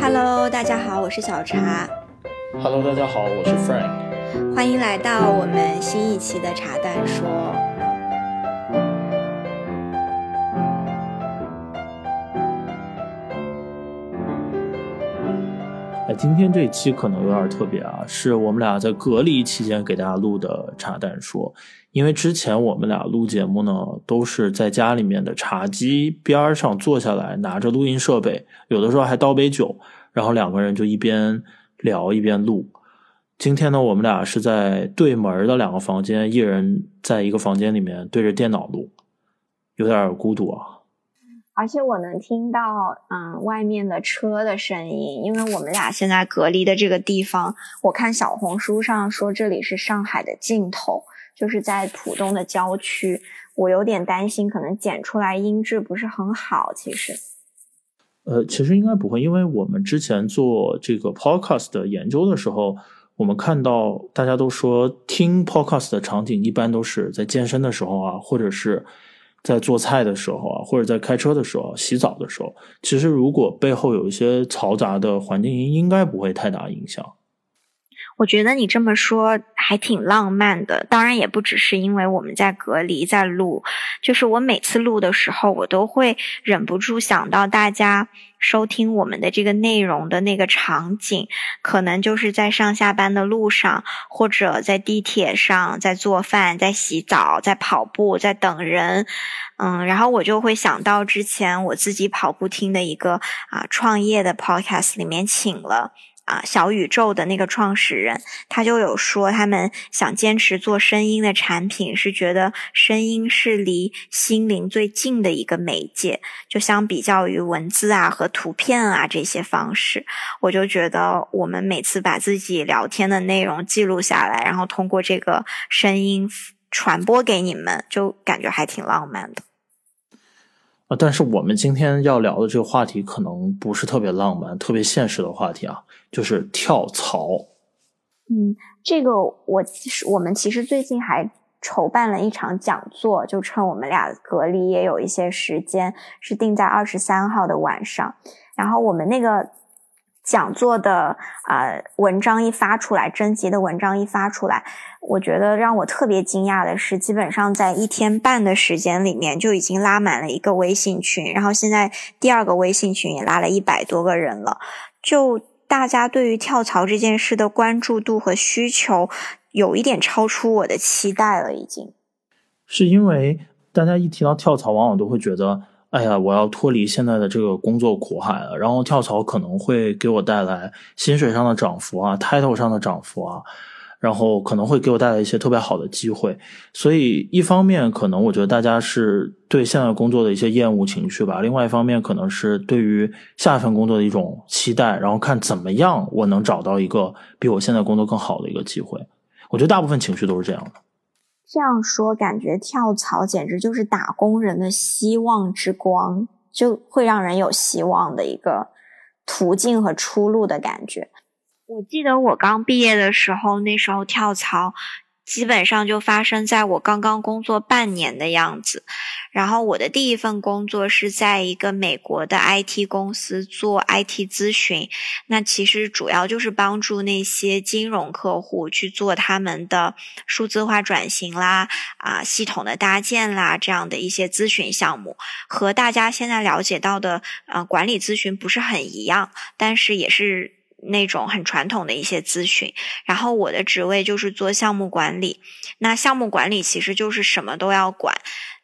Hello，大家好，我是小茶。Hello，大家好，我是 Frank。欢迎来到我们新一期的茶蛋说。今天这期可能有点特别啊，是我们俩在隔离期间给大家录的茶蛋说。因为之前我们俩录节目呢，都是在家里面的茶几边上坐下来，拿着录音设备，有的时候还倒杯酒，然后两个人就一边聊一边录。今天呢，我们俩是在对门的两个房间，一人在一个房间里面对着电脑录，有点孤独啊。而且我能听到，嗯，外面的车的声音，因为我们俩现在隔离的这个地方，我看小红书上说这里是上海的尽头。就是在浦东的郊区，我有点担心，可能剪出来音质不是很好。其实，呃，其实应该不会，因为我们之前做这个 podcast 的研究的时候，我们看到大家都说听 podcast 的场景一般都是在健身的时候啊，或者是在做菜的时候啊，或者在开车的时候、洗澡的时候。其实，如果背后有一些嘈杂的环境音，应该不会太大影响。我觉得你这么说还挺浪漫的，当然也不只是因为我们在隔离在录，就是我每次录的时候，我都会忍不住想到大家收听我们的这个内容的那个场景，可能就是在上下班的路上，或者在地铁上，在做饭，在洗澡，在跑步，在等人，嗯，然后我就会想到之前我自己跑步听的一个啊创业的 podcast 里面请了。啊，小宇宙的那个创始人，他就有说，他们想坚持做声音的产品，是觉得声音是离心灵最近的一个媒介，就相比较于文字啊和图片啊这些方式，我就觉得我们每次把自己聊天的内容记录下来，然后通过这个声音传播给你们，就感觉还挺浪漫的。啊，但是我们今天要聊的这个话题可能不是特别浪漫、特别现实的话题啊。就是跳槽，嗯，这个我其实我们其实最近还筹办了一场讲座，就趁我们俩隔离也有一些时间，是定在二十三号的晚上。然后我们那个讲座的啊文章一发出来，征集的文章一发出来，我觉得让我特别惊讶的是，基本上在一天半的时间里面就已经拉满了一个微信群，然后现在第二个微信群也拉了一百多个人了，就。大家对于跳槽这件事的关注度和需求，有一点超出我的期待了。已经是因为大家一提到跳槽，往往都会觉得，哎呀，我要脱离现在的这个工作苦海了。然后跳槽可能会给我带来薪水上的涨幅啊，title 上的涨幅啊。然后可能会给我带来一些特别好的机会，所以一方面可能我觉得大家是对现在工作的一些厌恶情绪吧，另外一方面可能是对于下一份工作的一种期待，然后看怎么样我能找到一个比我现在工作更好的一个机会。我觉得大部分情绪都是这样的。这样说，感觉跳槽简直就是打工人的希望之光，就会让人有希望的一个途径和出路的感觉。我记得我刚毕业的时候，那时候跳槽，基本上就发生在我刚刚工作半年的样子。然后我的第一份工作是在一个美国的 IT 公司做 IT 咨询，那其实主要就是帮助那些金融客户去做他们的数字化转型啦、啊系统的搭建啦这样的一些咨询项目，和大家现在了解到的呃管理咨询不是很一样，但是也是。那种很传统的一些咨询，然后我的职位就是做项目管理。那项目管理其实就是什么都要管，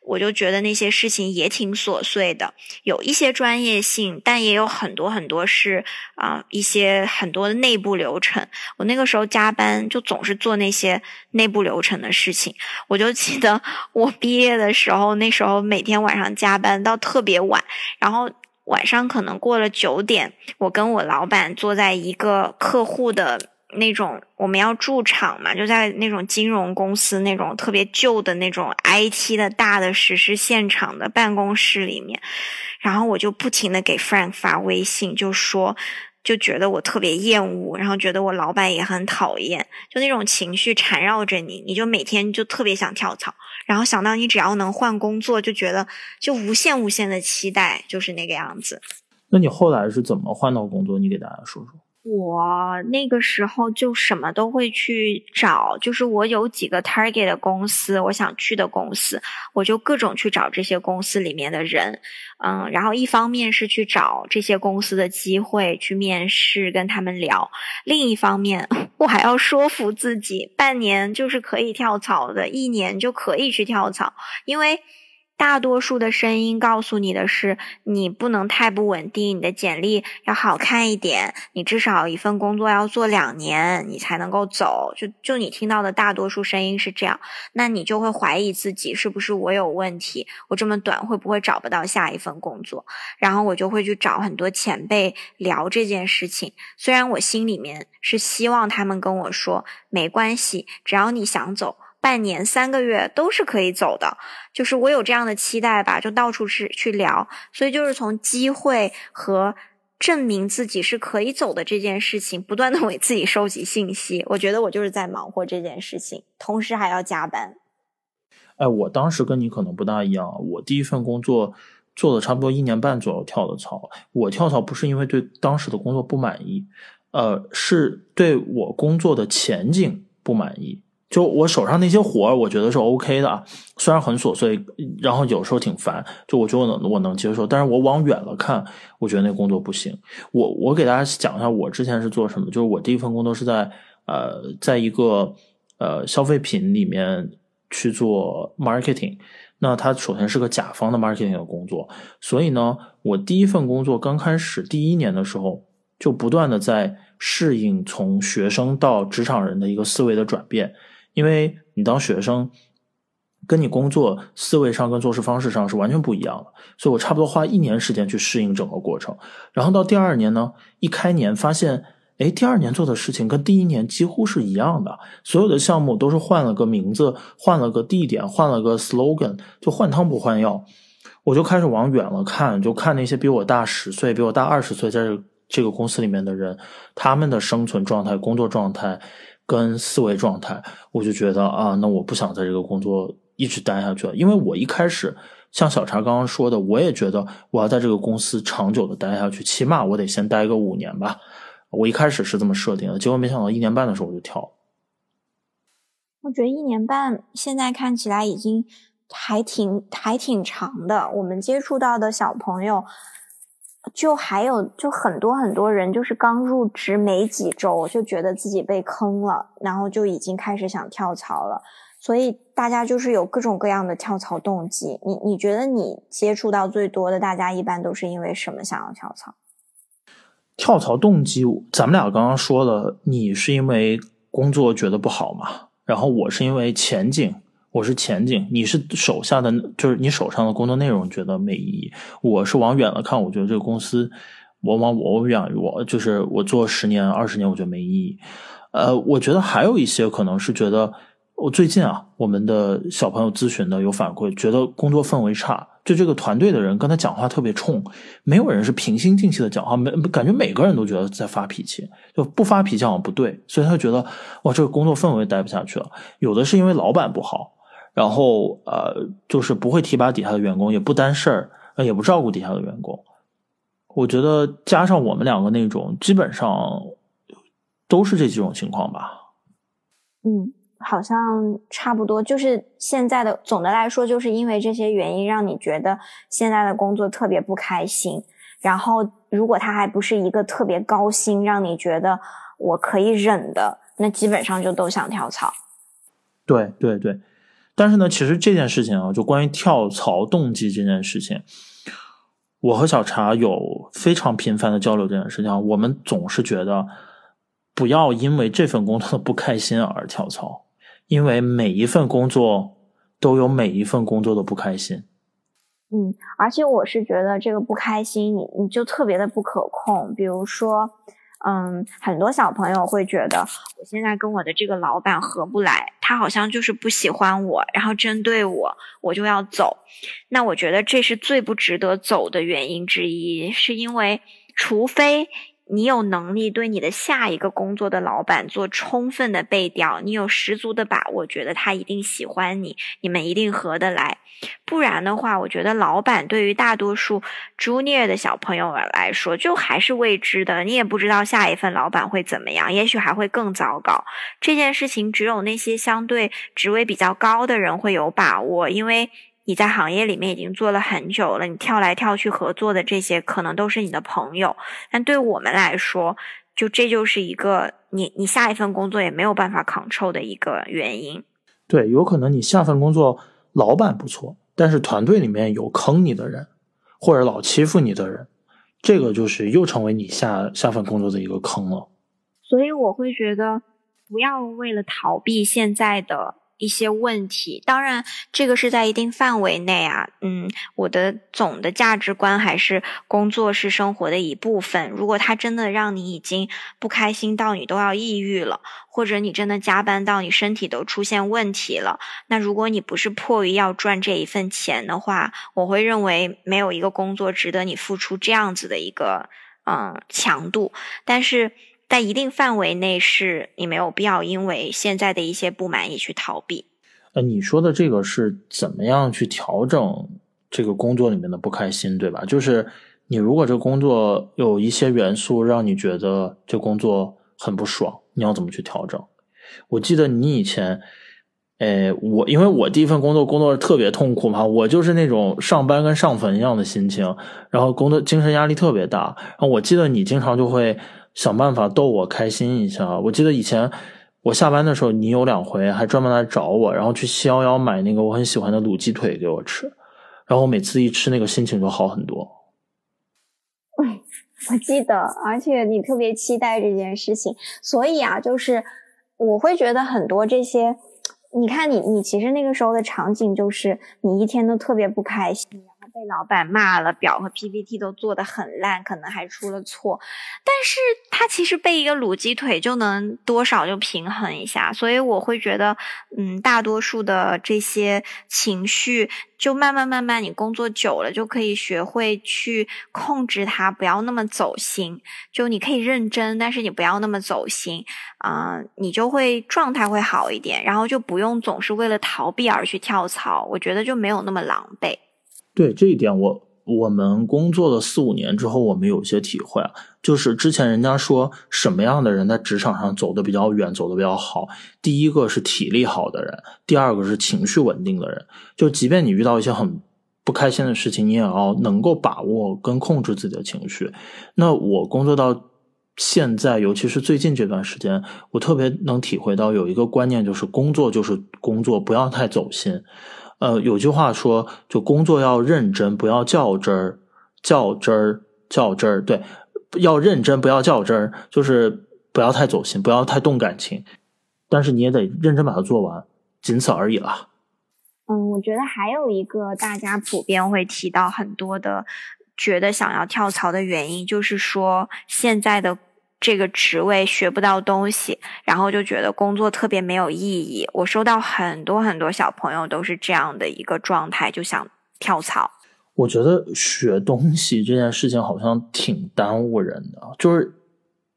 我就觉得那些事情也挺琐碎的，有一些专业性，但也有很多很多是啊一些很多的内部流程。我那个时候加班就总是做那些内部流程的事情。我就记得我毕业的时候，那时候每天晚上加班到特别晚，然后。晚上可能过了九点，我跟我老板坐在一个客户的那种，我们要驻场嘛，就在那种金融公司那种特别旧的那种 IT 的大的实施现场的办公室里面，然后我就不停的给 Frank 发微信，就说就觉得我特别厌恶，然后觉得我老板也很讨厌，就那种情绪缠绕着你，你就每天就特别想跳槽，然后想到你只要能换工作，就觉得就无限无限的期待，就是那个样子。那你后来是怎么换到工作？你给大家说说。我那个时候就什么都会去找，就是我有几个 target 的公司，我想去的公司，我就各种去找这些公司里面的人，嗯，然后一方面是去找这些公司的机会去面试跟他们聊，另一方面 我还要说服自己，半年就是可以跳槽的，一年就可以去跳槽，因为。大多数的声音告诉你的是，你不能太不稳定，你的简历要好看一点，你至少一份工作要做两年，你才能够走。就就你听到的大多数声音是这样，那你就会怀疑自己是不是我有问题，我这么短会不会找不到下一份工作？然后我就会去找很多前辈聊这件事情，虽然我心里面是希望他们跟我说没关系，只要你想走。半年、三个月都是可以走的，就是我有这样的期待吧，就到处去去聊，所以就是从机会和证明自己是可以走的这件事情，不断的为自己收集信息。我觉得我就是在忙活这件事情，同时还要加班。哎，我当时跟你可能不大一样，我第一份工作做了差不多一年半左右跳的槽。我跳槽不是因为对当时的工作不满意，呃，是对我工作的前景不满意。就我手上那些活儿，我觉得是 OK 的啊，虽然很琐碎，然后有时候挺烦，就我觉得我能我能接受。但是我往远了看，我觉得那工作不行。我我给大家讲一下，我之前是做什么，就是我第一份工作是在呃，在一个呃消费品里面去做 marketing。那它首先是个甲方的 marketing 的工作，所以呢，我第一份工作刚开始第一年的时候，就不断的在适应从学生到职场人的一个思维的转变。因为你当学生，跟你工作思维上跟做事方式上是完全不一样的，所以我差不多花一年时间去适应整个过程。然后到第二年呢，一开年发现，哎，第二年做的事情跟第一年几乎是一样的，所有的项目都是换了个名字，换了个地点，换了个 slogan，就换汤不换药。我就开始往远了看，就看那些比我大十岁、比我大二十岁在这个公司里面的人，他们的生存状态、工作状态。跟思维状态，我就觉得啊，那我不想在这个工作一直待下去了，因为我一开始像小茶刚刚说的，我也觉得我要在这个公司长久的待下去，起码我得先待个五年吧。我一开始是这么设定的，结果没想到一年半的时候我就跳。我觉得一年半现在看起来已经还挺还挺长的，我们接触到的小朋友。就还有就很多很多人，就是刚入职没几周，就觉得自己被坑了，然后就已经开始想跳槽了。所以大家就是有各种各样的跳槽动机。你你觉得你接触到最多的，大家一般都是因为什么想要跳槽？跳槽动机，咱们俩刚刚说了，你是因为工作觉得不好嘛？然后我是因为前景。我是前景，你是手下的，就是你手上的工作内容觉得没意义。我是往远了看，我觉得这个公司，我往我远，我就是我做十年、二十年，我觉得没意义。呃，我觉得还有一些可能是觉得，我最近啊，我们的小朋友咨询的有反馈，觉得工作氛围差，就这个团队的人跟他讲话特别冲，没有人是平心静气的讲话，没感觉每个人都觉得在发脾气，就不发脾气好像不对，所以他觉得哇，这个工作氛围待不下去了。有的是因为老板不好。然后呃，就是不会提拔底下的员工，也不担事儿，也不照顾底下的员工。我觉得加上我们两个那种，基本上都是这几种情况吧。嗯，好像差不多。就是现在的总的来说，就是因为这些原因，让你觉得现在的工作特别不开心。然后，如果他还不是一个特别高薪，让你觉得我可以忍的，那基本上就都想跳槽。对对对。但是呢，其实这件事情啊，就关于跳槽动机这件事情，我和小茶有非常频繁的交流。这件事情，我们总是觉得不要因为这份工作的不开心而跳槽，因为每一份工作都有每一份工作的不开心。嗯，而且我是觉得这个不开心，你你就特别的不可控，比如说。嗯，很多小朋友会觉得，我现在跟我的这个老板合不来，他好像就是不喜欢我，然后针对我，我就要走。那我觉得这是最不值得走的原因之一，是因为除非你有能力对你的下一个工作的老板做充分的背调，你有十足的把握，觉得他一定喜欢你，你们一定合得来。不然的话，我觉得老板对于大多数 junior 的小朋友来说，就还是未知的。你也不知道下一份老板会怎么样，也许还会更糟糕。这件事情只有那些相对职位比较高的人会有把握，因为。你在行业里面已经做了很久了，你跳来跳去合作的这些可能都是你的朋友，但对我们来说，就这就是一个你你下一份工作也没有办法 control 的一个原因。对，有可能你下份工作老板不错，但是团队里面有坑你的人，或者老欺负你的人，这个就是又成为你下下份工作的一个坑了。所以我会觉得，不要为了逃避现在的。一些问题，当然这个是在一定范围内啊。嗯，我的总的价值观还是工作是生活的一部分。如果他真的让你已经不开心到你都要抑郁了，或者你真的加班到你身体都出现问题了，那如果你不是迫于要赚这一份钱的话，我会认为没有一个工作值得你付出这样子的一个嗯强度。但是。在一定范围内，是你没有必要因为现在的一些不满意去逃避。呃，你说的这个是怎么样去调整这个工作里面的不开心，对吧？就是你如果这工作有一些元素让你觉得这工作很不爽，你要怎么去调整？我记得你以前，哎，我因为我第一份工作工作特别痛苦嘛，我就是那种上班跟上坟一样的心情，然后工作精神压力特别大。然后我记得你经常就会。想办法逗我开心一下。我记得以前我下班的时候，你有两回还专门来找我，然后去七幺幺买那个我很喜欢的卤鸡腿给我吃，然后我每次一吃那个心情就好很多。我记得，而且你特别期待这件事情，所以啊，就是我会觉得很多这些，你看你你其实那个时候的场景就是你一天都特别不开心。被老板骂了，表和 PPT 都做得很烂，可能还出了错，但是他其实被一个卤鸡腿就能多少就平衡一下，所以我会觉得，嗯，大多数的这些情绪，就慢慢慢慢，你工作久了就可以学会去控制它，不要那么走心。就你可以认真，但是你不要那么走心，啊，你就会状态会好一点，然后就不用总是为了逃避而去跳槽，我觉得就没有那么狼狈。对这一点，我我们工作了四五年之后，我们有些体会啊。就是之前人家说什么样的人在职场上走的比较远，走的比较好。第一个是体力好的人，第二个是情绪稳定的人。就即便你遇到一些很不开心的事情，你也要能够把握跟控制自己的情绪。那我工作到现在，尤其是最近这段时间，我特别能体会到有一个观念，就是工作就是工作，不要太走心。呃，有句话说，就工作要认真，不要较真儿，较真儿，较真儿。对，要认真，不要较真儿，就是不要太走心，不要太动感情。但是你也得认真把它做完，仅此而已了。嗯，我觉得还有一个大家普遍会提到很多的，觉得想要跳槽的原因，就是说现在的。这个职位学不到东西，然后就觉得工作特别没有意义。我收到很多很多小朋友都是这样的一个状态，就想跳槽。我觉得学东西这件事情好像挺耽误人的，就是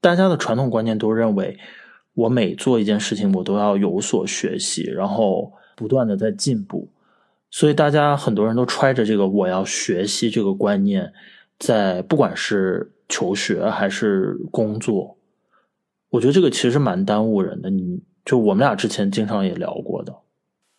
大家的传统观念都认为，我每做一件事情我都要有所学习，然后不断的在进步，所以大家很多人都揣着这个我要学习这个观念，在不管是。求学还是工作，我觉得这个其实蛮耽误人的。你就我们俩之前经常也聊过的。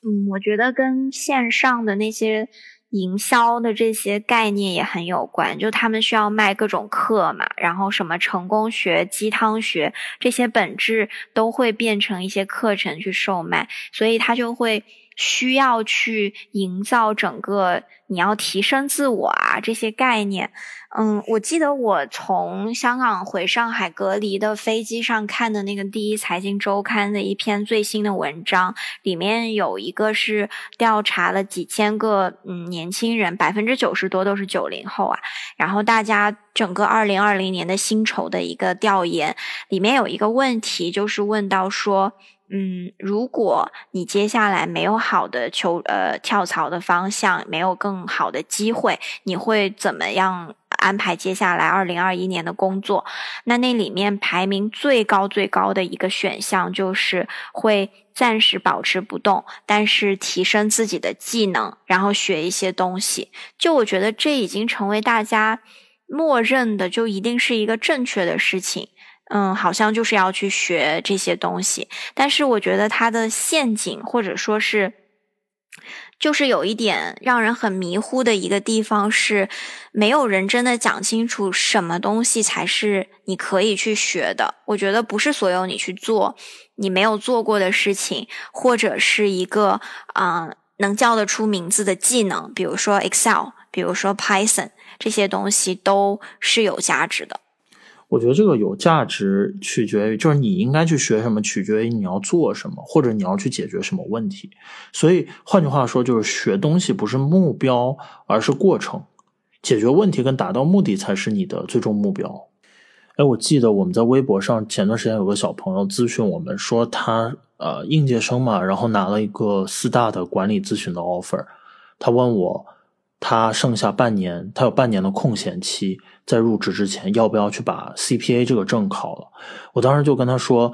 嗯，我觉得跟线上的那些营销的这些概念也很有关。就他们需要卖各种课嘛，然后什么成功学、鸡汤学这些本质都会变成一些课程去售卖，所以他就会。需要去营造整个你要提升自我啊这些概念，嗯，我记得我从香港回上海隔离的飞机上看的那个第一财经周刊的一篇最新的文章，里面有一个是调查了几千个嗯年轻人，百分之九十多都是九零后啊，然后大家整个二零二零年的薪酬的一个调研，里面有一个问题就是问到说。嗯，如果你接下来没有好的求呃跳槽的方向，没有更好的机会，你会怎么样安排接下来二零二一年的工作。那那里面排名最高最高的一个选项就是会暂时保持不动，但是提升自己的技能，然后学一些东西。就我觉得这已经成为大家默认的，就一定是一个正确的事情。嗯，好像就是要去学这些东西，但是我觉得它的陷阱或者说是。就是有一点让人很迷糊的一个地方是，没有人真的讲清楚什么东西才是你可以去学的。我觉得不是所有你去做你没有做过的事情，或者是一个啊能叫得出名字的技能，比如说 Excel，比如说 Python 这些东西都是有价值的。我觉得这个有价值，取决于就是你应该去学什么，取决于你要做什么，或者你要去解决什么问题。所以换句话说，就是学东西不是目标，而是过程。解决问题跟达到目的才是你的最终目标。哎，我记得我们在微博上前段时间有个小朋友咨询我们说，他呃应届生嘛，然后拿了一个四大的管理咨询的 offer，他问我。他剩下半年，他有半年的空闲期，在入职之前要不要去把 CPA 这个证考了？我当时就跟他说：“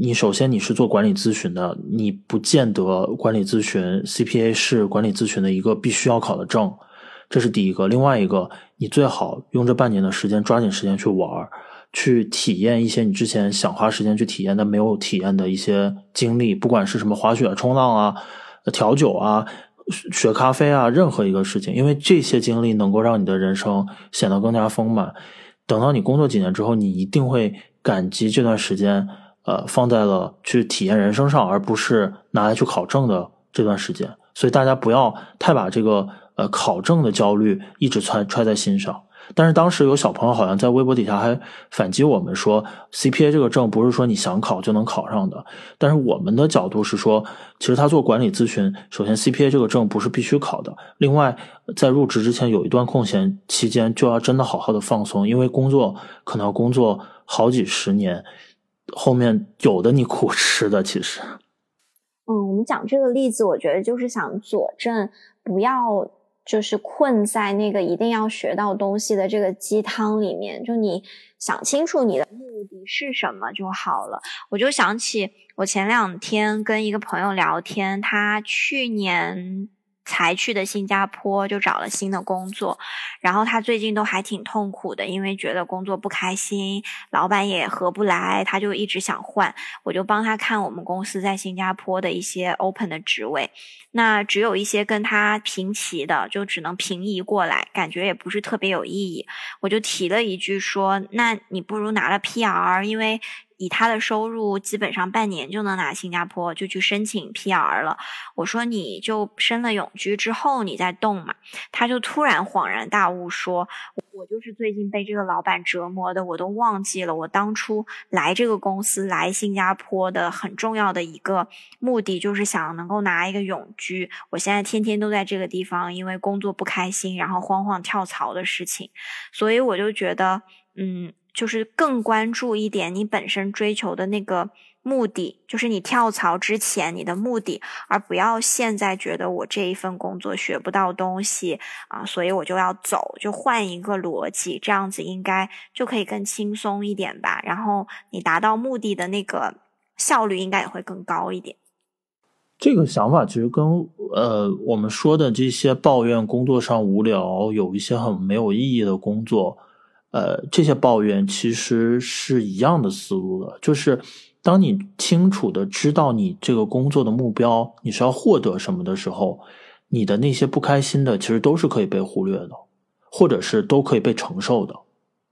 你首先你是做管理咨询的，你不见得管理咨询 CPA 是管理咨询的一个必须要考的证，这是第一个。另外一个，你最好用这半年的时间抓紧时间去玩，去体验一些你之前想花时间去体验但没有体验的一些经历，不管是什么滑雪、冲浪啊、调酒啊。”学咖啡啊，任何一个事情，因为这些经历能够让你的人生显得更加丰满。等到你工作几年之后，你一定会感激这段时间，呃，放在了去体验人生上，而不是拿来去考证的这段时间。所以大家不要太把这个呃考证的焦虑一直揣揣在心上。但是当时有小朋友好像在微博底下还反击我们说，CPA 这个证不是说你想考就能考上的。但是我们的角度是说，其实他做管理咨询，首先 CPA 这个证不是必须考的。另外，在入职之前有一段空闲期间，就要真的好好的放松，因为工作可能要工作好几十年，后面有的你苦吃的。其实，嗯，我们讲这个例子，我觉得就是想佐证，不要。就是困在那个一定要学到东西的这个鸡汤里面，就你想清楚你的目的是什么就好了。我就想起我前两天跟一个朋友聊天，他去年。才去的新加坡就找了新的工作，然后他最近都还挺痛苦的，因为觉得工作不开心，老板也合不来，他就一直想换。我就帮他看我们公司在新加坡的一些 open 的职位，那只有一些跟他平齐的，就只能平移过来，感觉也不是特别有意义。我就提了一句说：“那你不如拿了 PR，因为。”以他的收入，基本上半年就能拿新加坡，就去申请 PR 了。我说你就升了永居之后，你再动嘛。他就突然恍然大悟，说：“我就是最近被这个老板折磨的，我都忘记了我当初来这个公司来新加坡的很重要的一个目的，就是想能够拿一个永居。我现在天天都在这个地方，因为工作不开心，然后慌慌跳槽的事情，所以我就觉得，嗯。”就是更关注一点你本身追求的那个目的，就是你跳槽之前你的目的，而不要现在觉得我这一份工作学不到东西啊，所以我就要走，就换一个逻辑，这样子应该就可以更轻松一点吧。然后你达到目的的那个效率应该也会更高一点。这个想法其实跟呃我们说的这些抱怨工作上无聊，有一些很没有意义的工作。呃，这些抱怨其实是一样的思路的，就是当你清楚的知道你这个工作的目标，你是要获得什么的时候，你的那些不开心的其实都是可以被忽略的，或者是都可以被承受的，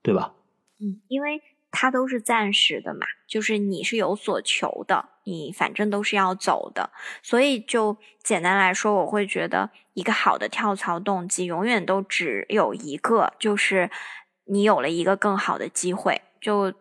对吧？嗯，因为它都是暂时的嘛，就是你是有所求的，你反正都是要走的，所以就简单来说，我会觉得一个好的跳槽动机永远都只有一个，就是。你有了一个更好的机会，就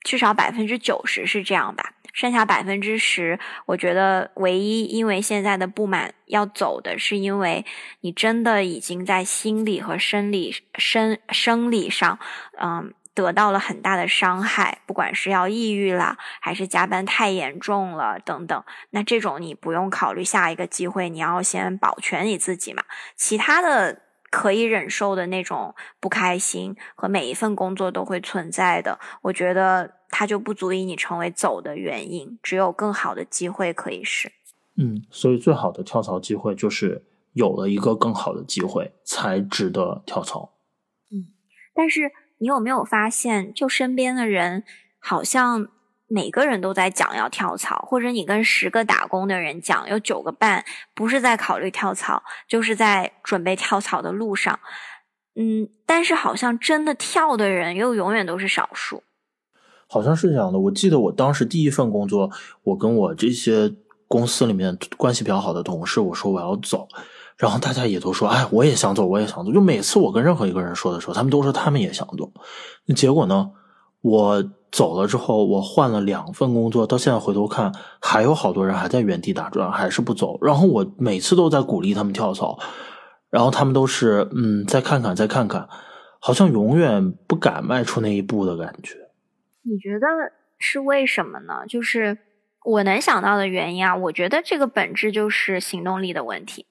至少百分之九十是这样吧。剩下百分之十，我觉得唯一因为现在的不满要走的是因为你真的已经在心理和生理、生生理上，嗯，得到了很大的伤害，不管是要抑郁了，还是加班太严重了等等。那这种你不用考虑下一个机会，你要先保全你自己嘛。其他的。可以忍受的那种不开心和每一份工作都会存在的，我觉得它就不足以你成为走的原因。只有更好的机会可以是。嗯，所以最好的跳槽机会就是有了一个更好的机会才值得跳槽。嗯，但是你有没有发现，就身边的人好像。每个人都在讲要跳槽，或者你跟十个打工的人讲，有九个半不是在考虑跳槽，就是在准备跳槽的路上。嗯，但是好像真的跳的人又永远都是少数。好像是这样的。我记得我当时第一份工作，我跟我这些公司里面关系比较好的同事，我说我要走，然后大家也都说，哎，我也想走，我也想走。就每次我跟任何一个人说的时候，他们都说他们也想走。那结果呢？我走了之后，我换了两份工作，到现在回头看，还有好多人还在原地打转，还是不走。然后我每次都在鼓励他们跳槽，然后他们都是嗯，再看看，再看看，好像永远不敢迈出那一步的感觉。你觉得是为什么呢？就是我能想到的原因啊，我觉得这个本质就是行动力的问题。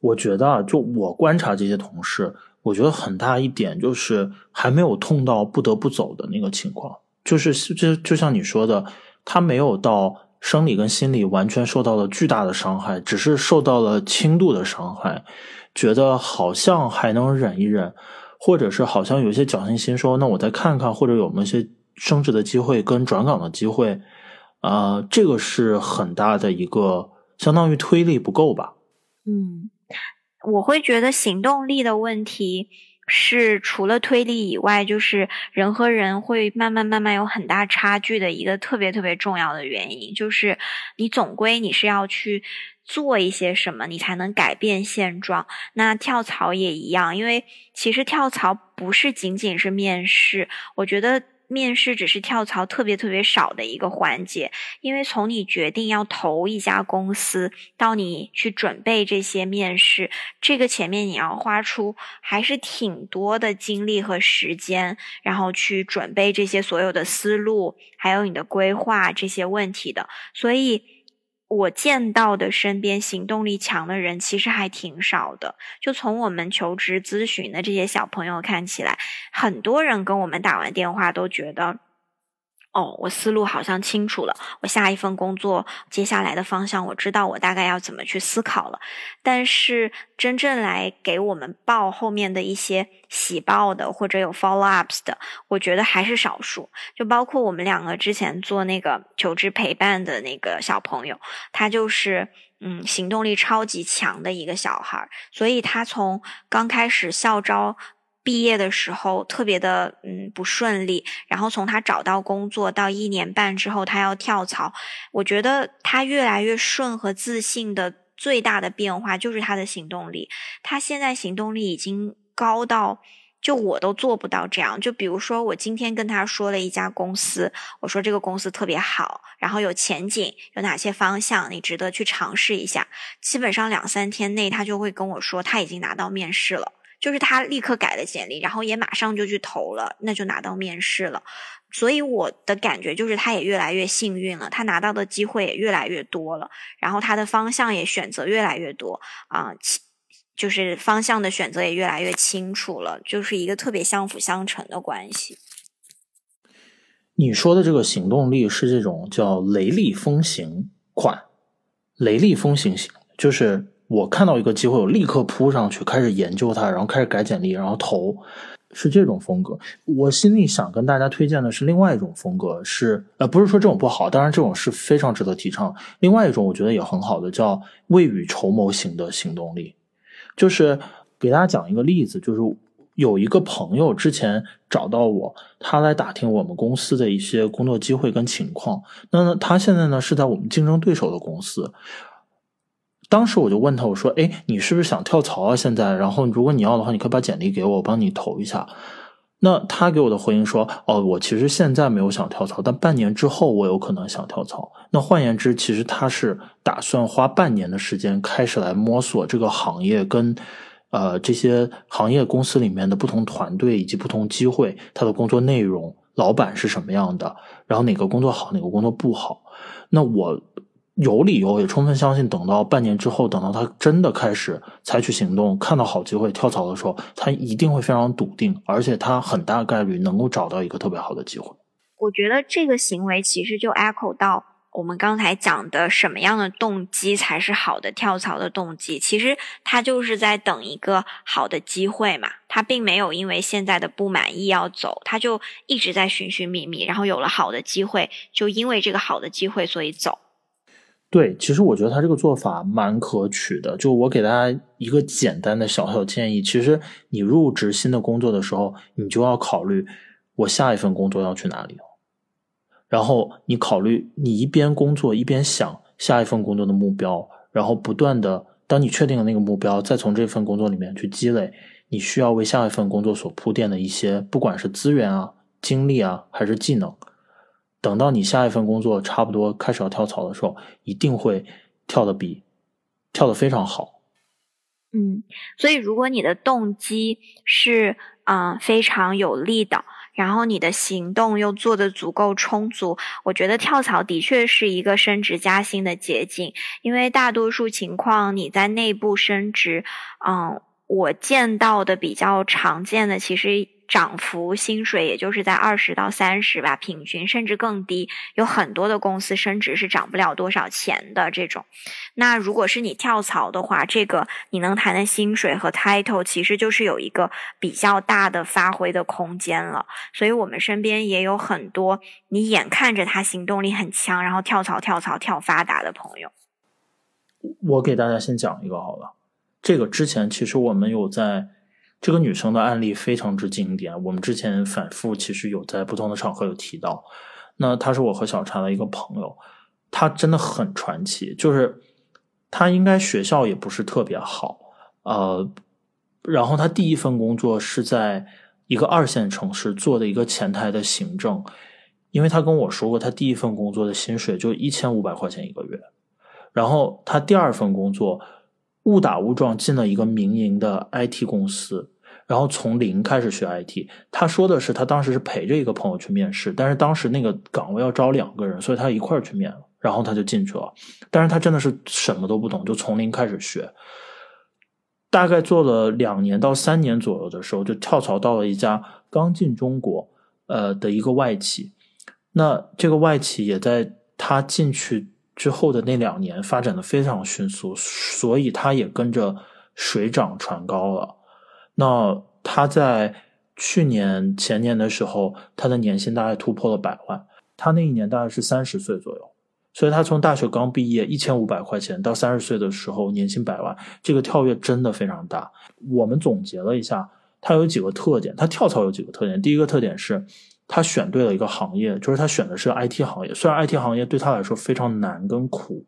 我觉得，就我观察这些同事。我觉得很大一点就是还没有痛到不得不走的那个情况，就是就就像你说的，他没有到生理跟心理完全受到了巨大的伤害，只是受到了轻度的伤害，觉得好像还能忍一忍，或者是好像有一些侥幸心说，那我再看看，或者有没有些升职的机会跟转岗的机会，啊，这个是很大的一个相当于推力不够吧？嗯。我会觉得行动力的问题是除了推力以外，就是人和人会慢慢慢慢有很大差距的一个特别特别重要的原因，就是你总归你是要去做一些什么，你才能改变现状。那跳槽也一样，因为其实跳槽不是仅仅是面试，我觉得。面试只是跳槽特别特别少的一个环节，因为从你决定要投一家公司到你去准备这些面试，这个前面你要花出还是挺多的精力和时间，然后去准备这些所有的思路，还有你的规划这些问题的，所以。我见到的身边行动力强的人其实还挺少的。就从我们求职咨询的这些小朋友看起来，很多人跟我们打完电话都觉得。哦，我思路好像清楚了。我下一份工作接下来的方向，我知道我大概要怎么去思考了。但是真正来给我们报后面的一些喜报的，或者有 follow ups 的，我觉得还是少数。就包括我们两个之前做那个求职陪伴的那个小朋友，他就是嗯行动力超级强的一个小孩，所以他从刚开始校招。毕业的时候特别的嗯不顺利，然后从他找到工作到一年半之后他要跳槽，我觉得他越来越顺和自信的最大的变化就是他的行动力。他现在行动力已经高到就我都做不到这样。就比如说我今天跟他说了一家公司，我说这个公司特别好，然后有前景，有哪些方向你值得去尝试一下。基本上两三天内他就会跟我说他已经拿到面试了。就是他立刻改了简历，然后也马上就去投了，那就拿到面试了。所以我的感觉就是，他也越来越幸运了，他拿到的机会也越来越多了，然后他的方向也选择越来越多啊，就是方向的选择也越来越清楚了，就是一个特别相辅相成的关系。你说的这个行动力是这种叫雷厉风行款，雷厉风行型，就是。我看到一个机会，我立刻扑上去，开始研究它，然后开始改简历，然后投，是这种风格。我心里想跟大家推荐的是另外一种风格，是呃，不是说这种不好，当然这种是非常值得提倡。另外一种我觉得也很好的，叫未雨绸缪型的行动力。就是给大家讲一个例子，就是有一个朋友之前找到我，他来打听我们公司的一些工作机会跟情况。那他现在呢是在我们竞争对手的公司。当时我就问他，我说：“哎，你是不是想跳槽啊？现在，然后如果你要的话，你可以把简历给我，我帮你投一下。”那他给我的回应说：“哦，我其实现在没有想跳槽，但半年之后我有可能想跳槽。那换言之，其实他是打算花半年的时间开始来摸索这个行业跟呃这些行业公司里面的不同团队以及不同机会，他的工作内容、老板是什么样的，然后哪个工作好，哪个工作不好。那我。”有理由也充分相信，等到半年之后，等到他真的开始采取行动，看到好机会跳槽的时候，他一定会非常笃定，而且他很大概率能够找到一个特别好的机会。我觉得这个行为其实就 echo 到我们刚才讲的什么样的动机才是好的跳槽的动机。其实他就是在等一个好的机会嘛，他并没有因为现在的不满意要走，他就一直在寻寻觅觅，然后有了好的机会，就因为这个好的机会所以走。对，其实我觉得他这个做法蛮可取的。就我给大家一个简单的小小建议，其实你入职新的工作的时候，你就要考虑我下一份工作要去哪里。然后你考虑，你一边工作一边想下一份工作的目标，然后不断的，当你确定了那个目标，再从这份工作里面去积累你需要为下一份工作所铺垫的一些，不管是资源啊、精力啊，还是技能。等到你下一份工作差不多开始要跳槽的时候，一定会跳的比跳的非常好。嗯，所以如果你的动机是嗯非常有利的，然后你的行动又做的足够充足，我觉得跳槽的确是一个升职加薪的捷径。因为大多数情况你在内部升职，嗯，我见到的比较常见的其实。涨幅薪水也就是在二十到三十吧，平均甚至更低。有很多的公司升职是涨不了多少钱的这种。那如果是你跳槽的话，这个你能谈的薪水和 title 其实就是有一个比较大的发挥的空间了。所以我们身边也有很多你眼看着他行动力很强，然后跳槽跳槽跳发达的朋友。我给大家先讲一个好了，这个之前其实我们有在。这个女生的案例非常之经典，我们之前反复其实有在不同的场合有提到。那她是我和小茶的一个朋友，她真的很传奇。就是她应该学校也不是特别好，呃，然后她第一份工作是在一个二线城市做的一个前台的行政，因为她跟我说过，她第一份工作的薪水就一千五百块钱一个月，然后她第二份工作。误打误撞进了一个民营的 IT 公司，然后从零开始学 IT。他说的是，他当时是陪着一个朋友去面试，但是当时那个岗位要招两个人，所以他一块儿去面了，然后他就进去了。但是他真的是什么都不懂，就从零开始学。大概做了两年到三年左右的时候，就跳槽到了一家刚进中国呃的一个外企。那这个外企也在他进去。之后的那两年发展的非常迅速，所以他也跟着水涨船高了。那他在去年前年的时候，他的年薪大概突破了百万。他那一年大概是三十岁左右，所以他从大学刚毕业一千五百块钱到三十岁的时候年薪百万，这个跳跃真的非常大。我们总结了一下，他有几个特点，他跳槽有几个特点。第一个特点是。他选对了一个行业，就是他选的是 IT 行业。虽然 IT 行业对他来说非常难跟苦，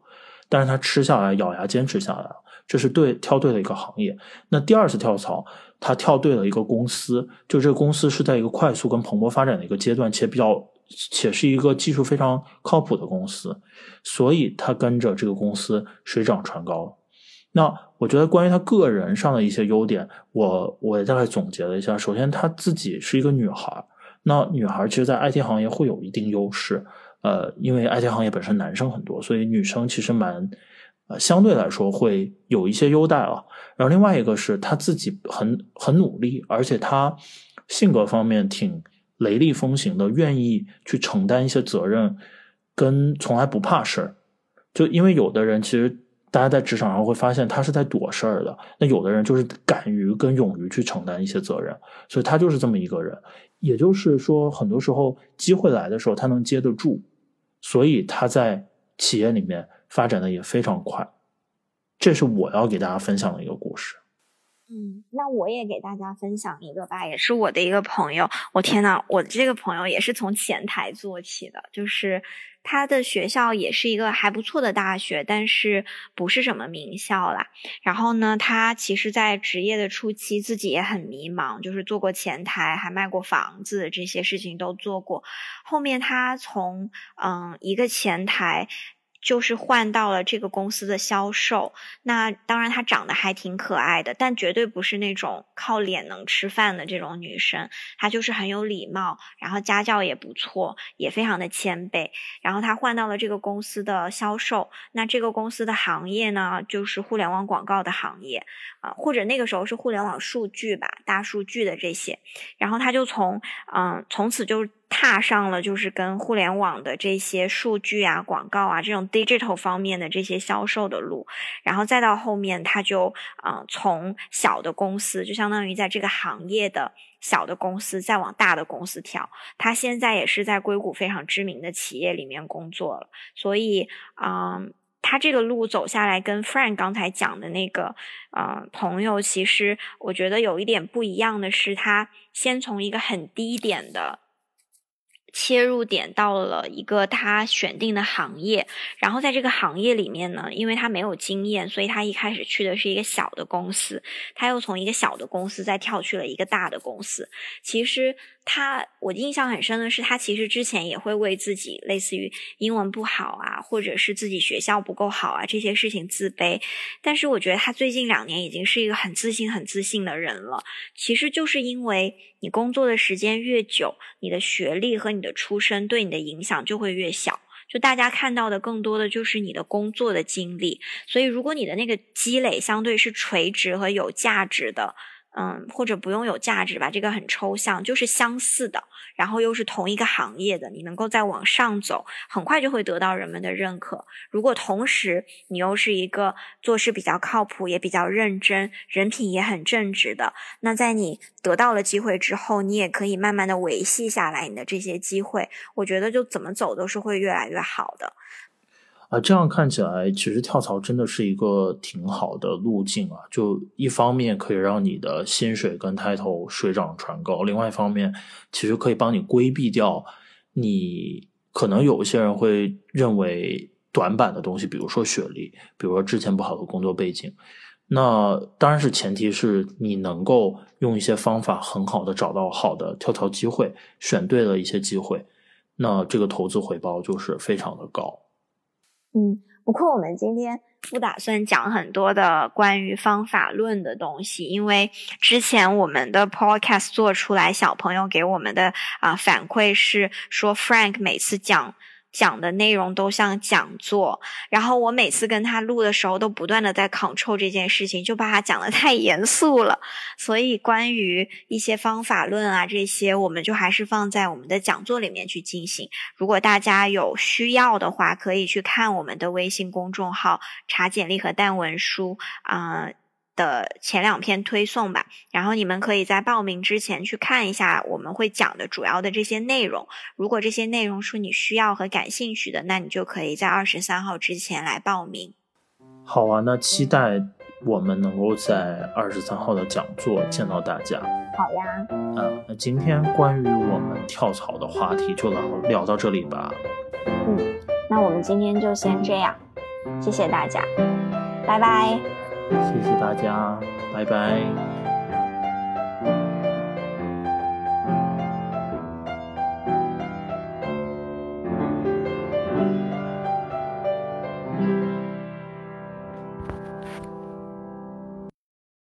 但是他吃下来，咬牙坚持下来了。这是对挑对了一个行业。那第二次跳槽，他跳对了一个公司，就这个公司是在一个快速跟蓬勃发展的一个阶段，且比较且是一个技术非常靠谱的公司，所以他跟着这个公司水涨船高。那我觉得关于他个人上的一些优点，我我也大概总结了一下。首先，他自己是一个女孩。那女孩其实，在 IT 行业会有一定优势，呃，因为 IT 行业本身男生很多，所以女生其实蛮，呃，相对来说会有一些优待啊。然后另外一个是她自己很很努力，而且她性格方面挺雷厉风行的，愿意去承担一些责任，跟从来不怕事儿。就因为有的人其实大家在职场上会发现他是在躲事儿的，那有的人就是敢于跟勇于去承担一些责任，所以他就是这么一个人。也就是说，很多时候机会来的时候，他能接得住，所以他在企业里面发展的也非常快。这是我要给大家分享的一个故事。嗯，那我也给大家分享一个吧，也是我的一个朋友。我天呐，我这个朋友也是从前台做起的，就是他的学校也是一个还不错的大学，但是不是什么名校啦。然后呢，他其实，在职业的初期自己也很迷茫，就是做过前台，还卖过房子，这些事情都做过。后面他从嗯一个前台。就是换到了这个公司的销售。那当然，她长得还挺可爱的，但绝对不是那种靠脸能吃饭的这种女生。她就是很有礼貌，然后家教也不错，也非常的谦卑。然后她换到了这个公司的销售。那这个公司的行业呢，就是互联网广告的行业啊，或者那个时候是互联网数据吧，大数据的这些。然后她就从嗯，从此就。踏上了就是跟互联网的这些数据啊、广告啊这种 digital 方面的这些销售的路，然后再到后面，他就啊从小的公司，就相当于在这个行业的小的公司，再往大的公司跳。他现在也是在硅谷非常知名的企业里面工作了。所以，嗯，他这个路走下来，跟 Frank 刚才讲的那个呃朋友，其实我觉得有一点不一样的是，他先从一个很低点的。切入点到了一个他选定的行业，然后在这个行业里面呢，因为他没有经验，所以他一开始去的是一个小的公司，他又从一个小的公司再跳去了一个大的公司。其实。他我印象很深的是，他其实之前也会为自己类似于英文不好啊，或者是自己学校不够好啊这些事情自卑。但是我觉得他最近两年已经是一个很自信、很自信的人了。其实就是因为你工作的时间越久，你的学历和你的出身对你的影响就会越小。就大家看到的更多的就是你的工作的经历。所以如果你的那个积累相对是垂直和有价值的。嗯，或者不用有价值吧，这个很抽象，就是相似的，然后又是同一个行业的，你能够再往上走，很快就会得到人们的认可。如果同时你又是一个做事比较靠谱、也比较认真、人品也很正直的，那在你得到了机会之后，你也可以慢慢的维系下来你的这些机会。我觉得就怎么走都是会越来越好的。啊，这样看起来，其实跳槽真的是一个挺好的路径啊。就一方面可以让你的薪水跟 title 水涨船高，另外一方面，其实可以帮你规避掉你可能有些人会认为短板的东西，比如说学历，比如说之前不好的工作背景。那当然是前提是你能够用一些方法很好的找到好的跳槽机会，选对了一些机会，那这个投资回报就是非常的高。嗯，不过我们今天不打算讲很多的关于方法论的东西，因为之前我们的 podcast 做出来，小朋友给我们的啊反馈是说，Frank 每次讲。讲的内容都像讲座，然后我每次跟他录的时候，都不断的在 control 这件事情，就把他讲的太严肃了。所以关于一些方法论啊这些，我们就还是放在我们的讲座里面去进行。如果大家有需要的话，可以去看我们的微信公众号“查简历和淡文书”啊。的前两篇推送吧，然后你们可以在报名之前去看一下我们会讲的主要的这些内容。如果这些内容是你需要和感兴趣的，那你就可以在二十三号之前来报名。好啊，那期待我们能够在二十三号的讲座见到大家。好呀。嗯，那今天关于我们跳槽的话题就聊聊到这里吧。嗯，那我们今天就先这样，谢谢大家，拜拜。谢谢大家，拜拜。